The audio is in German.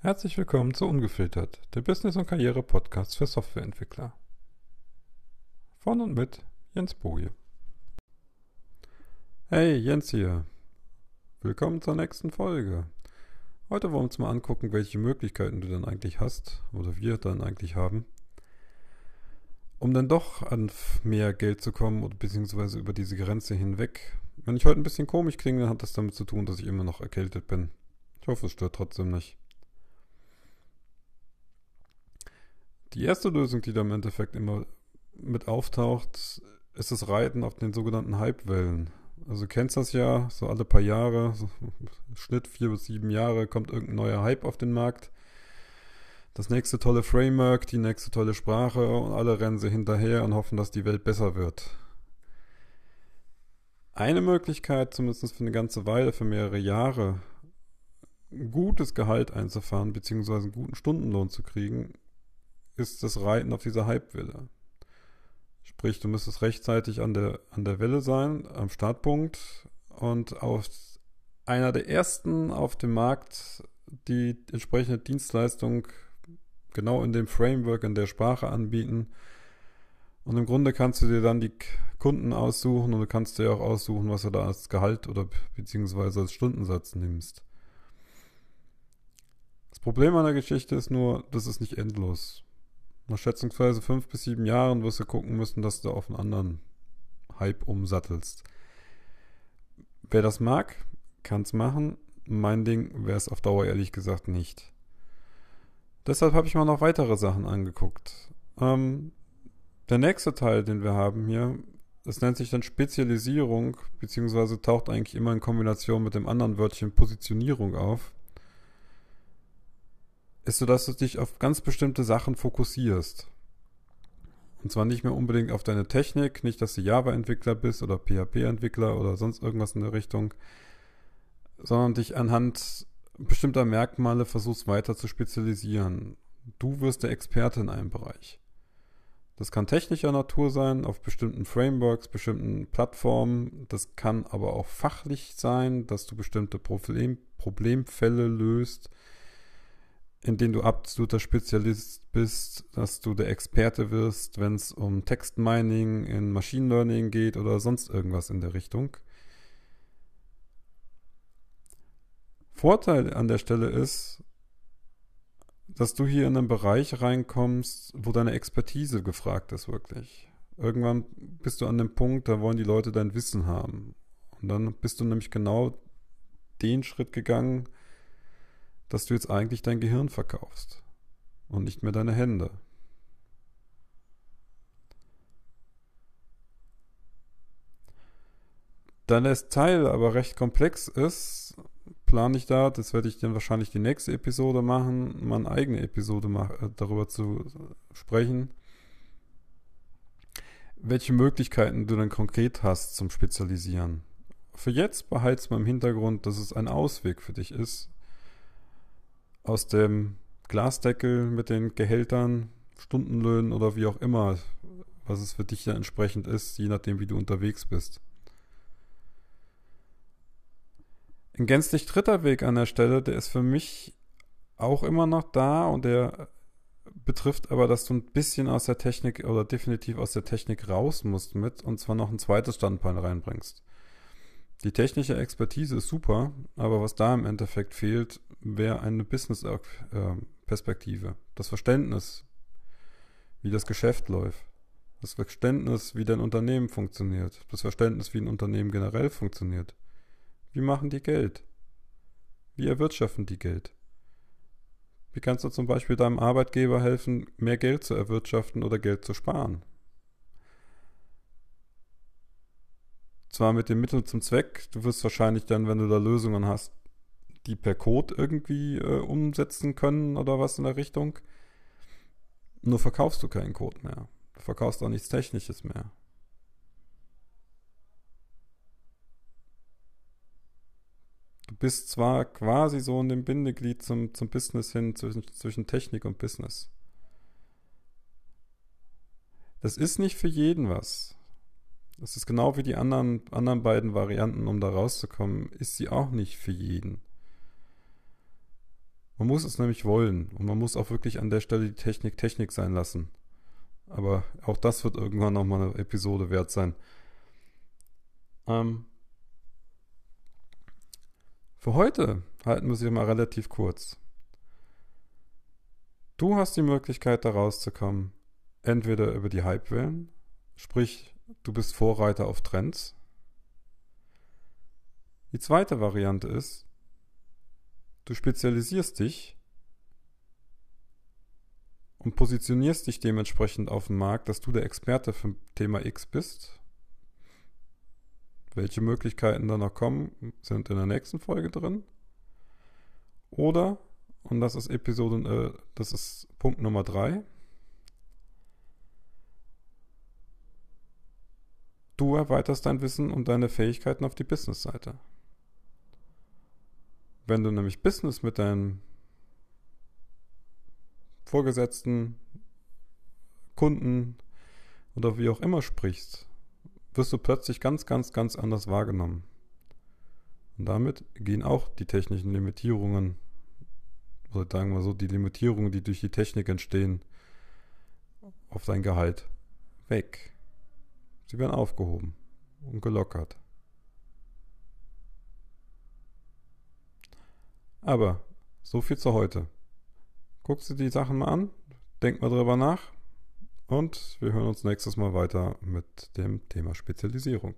Herzlich willkommen zu Ungefiltert, der Business- und Karriere-Podcast für Softwareentwickler. Von und mit Jens Boje. Hey, Jens hier. Willkommen zur nächsten Folge. Heute wollen wir uns mal angucken, welche Möglichkeiten du dann eigentlich hast oder wir dann eigentlich haben, um dann doch an mehr Geld zu kommen oder beziehungsweise über diese Grenze hinweg. Wenn ich heute ein bisschen komisch klinge, dann hat das damit zu tun, dass ich immer noch erkältet bin. Ich hoffe, es stört trotzdem nicht. Die erste Lösung, die da im Endeffekt immer mit auftaucht, ist das Reiten auf den sogenannten Hypewellen. Also du kennst das ja, so alle paar Jahre, so Schnitt vier bis sieben Jahre, kommt irgendein neuer Hype auf den Markt. Das nächste tolle Framework, die nächste tolle Sprache und alle rennen sie hinterher und hoffen, dass die Welt besser wird. Eine Möglichkeit, zumindest für eine ganze Weile, für mehrere Jahre, ein gutes Gehalt einzufahren, beziehungsweise einen guten Stundenlohn zu kriegen, ist das Reiten auf dieser Hypewelle. Sprich, du müsstest rechtzeitig an der, an der Welle sein, am Startpunkt und auf einer der ersten auf dem Markt die entsprechende Dienstleistung genau in dem Framework, in der Sprache anbieten. Und im Grunde kannst du dir dann die Kunden aussuchen und du kannst dir auch aussuchen, was du da als Gehalt oder beziehungsweise als Stundensatz nimmst. Das Problem an der Geschichte ist nur, das ist nicht endlos. Nach schätzungsweise fünf bis sieben Jahren wirst du gucken müssen, dass du auf einen anderen Hype umsattelst. Wer das mag, kann es machen. Mein Ding wäre es auf Dauer ehrlich gesagt nicht. Deshalb habe ich mal noch weitere Sachen angeguckt. Ähm, der nächste Teil, den wir haben hier, das nennt sich dann Spezialisierung, beziehungsweise taucht eigentlich immer in Kombination mit dem anderen Wörtchen Positionierung auf ist so, dass du dich auf ganz bestimmte Sachen fokussierst. Und zwar nicht mehr unbedingt auf deine Technik, nicht, dass du Java-Entwickler bist oder PHP-Entwickler oder sonst irgendwas in der Richtung, sondern dich anhand bestimmter Merkmale versuchst weiter zu spezialisieren. Du wirst der Experte in einem Bereich. Das kann technischer Natur sein, auf bestimmten Frameworks, bestimmten Plattformen. Das kann aber auch fachlich sein, dass du bestimmte Problem, Problemfälle löst in denen du absoluter Spezialist bist, dass du der Experte wirst, wenn es um Textmining in Machine Learning geht oder sonst irgendwas in der Richtung. Vorteil an der Stelle ist, dass du hier in einen Bereich reinkommst, wo deine Expertise gefragt ist, wirklich. Irgendwann bist du an dem Punkt, da wollen die Leute dein Wissen haben. Und dann bist du nämlich genau den Schritt gegangen, dass du jetzt eigentlich dein Gehirn verkaufst und nicht mehr deine Hände. Da das Teil aber recht komplex ist, plane ich da, das werde ich dann wahrscheinlich die nächste Episode machen, meine eigene Episode äh, darüber zu sprechen, welche Möglichkeiten du dann konkret hast zum Spezialisieren. Für jetzt behalte es mal im Hintergrund, dass es ein Ausweg für dich ist, aus dem Glasdeckel mit den Gehältern, Stundenlöhnen oder wie auch immer, was es für dich dann entsprechend ist, je nachdem, wie du unterwegs bist. Ein gänzlich dritter Weg an der Stelle, der ist für mich auch immer noch da und der betrifft aber, dass du ein bisschen aus der Technik oder definitiv aus der Technik raus musst mit und zwar noch ein zweites Standbein reinbringst. Die technische Expertise ist super, aber was da im Endeffekt fehlt, wäre eine Business-Perspektive. Das Verständnis, wie das Geschäft läuft. Das Verständnis, wie dein Unternehmen funktioniert. Das Verständnis, wie ein Unternehmen generell funktioniert. Wie machen die Geld? Wie erwirtschaften die Geld? Wie kannst du zum Beispiel deinem Arbeitgeber helfen, mehr Geld zu erwirtschaften oder Geld zu sparen? Zwar mit dem Mittel zum Zweck, du wirst wahrscheinlich dann, wenn du da Lösungen hast, die per Code irgendwie äh, umsetzen können oder was in der Richtung. Nur verkaufst du keinen Code mehr. Du verkaufst auch nichts Technisches mehr. Du bist zwar quasi so in dem Bindeglied zum, zum Business hin, zwischen, zwischen Technik und Business. Das ist nicht für jeden was. Das ist genau wie die anderen, anderen beiden Varianten, um da rauszukommen, ist sie auch nicht für jeden. Man muss es nämlich wollen und man muss auch wirklich an der Stelle die Technik Technik sein lassen. Aber auch das wird irgendwann nochmal eine Episode wert sein. Ähm, für heute halten wir sie mal relativ kurz. Du hast die Möglichkeit, da rauszukommen, entweder über die Hypewellen, sprich, du bist Vorreiter auf Trends. Die zweite Variante ist, du spezialisierst dich und positionierst dich dementsprechend auf dem Markt, dass du der Experte für Thema X bist. Welche Möglichkeiten da noch kommen, sind in der nächsten Folge drin. Oder, und das ist Episode, äh, das ist Punkt Nummer drei. Du erweiterst dein Wissen und deine Fähigkeiten auf die Business-Seite. Wenn du nämlich Business mit deinem Vorgesetzten, Kunden oder wie auch immer sprichst, wirst du plötzlich ganz, ganz, ganz anders wahrgenommen. Und damit gehen auch die technischen Limitierungen, oder sagen wir so, die Limitierungen, die durch die Technik entstehen, auf dein Gehalt weg. Sie werden aufgehoben und gelockert. Aber so viel zu heute. Guckst du die Sachen mal an, denk mal drüber nach und wir hören uns nächstes Mal weiter mit dem Thema Spezialisierung.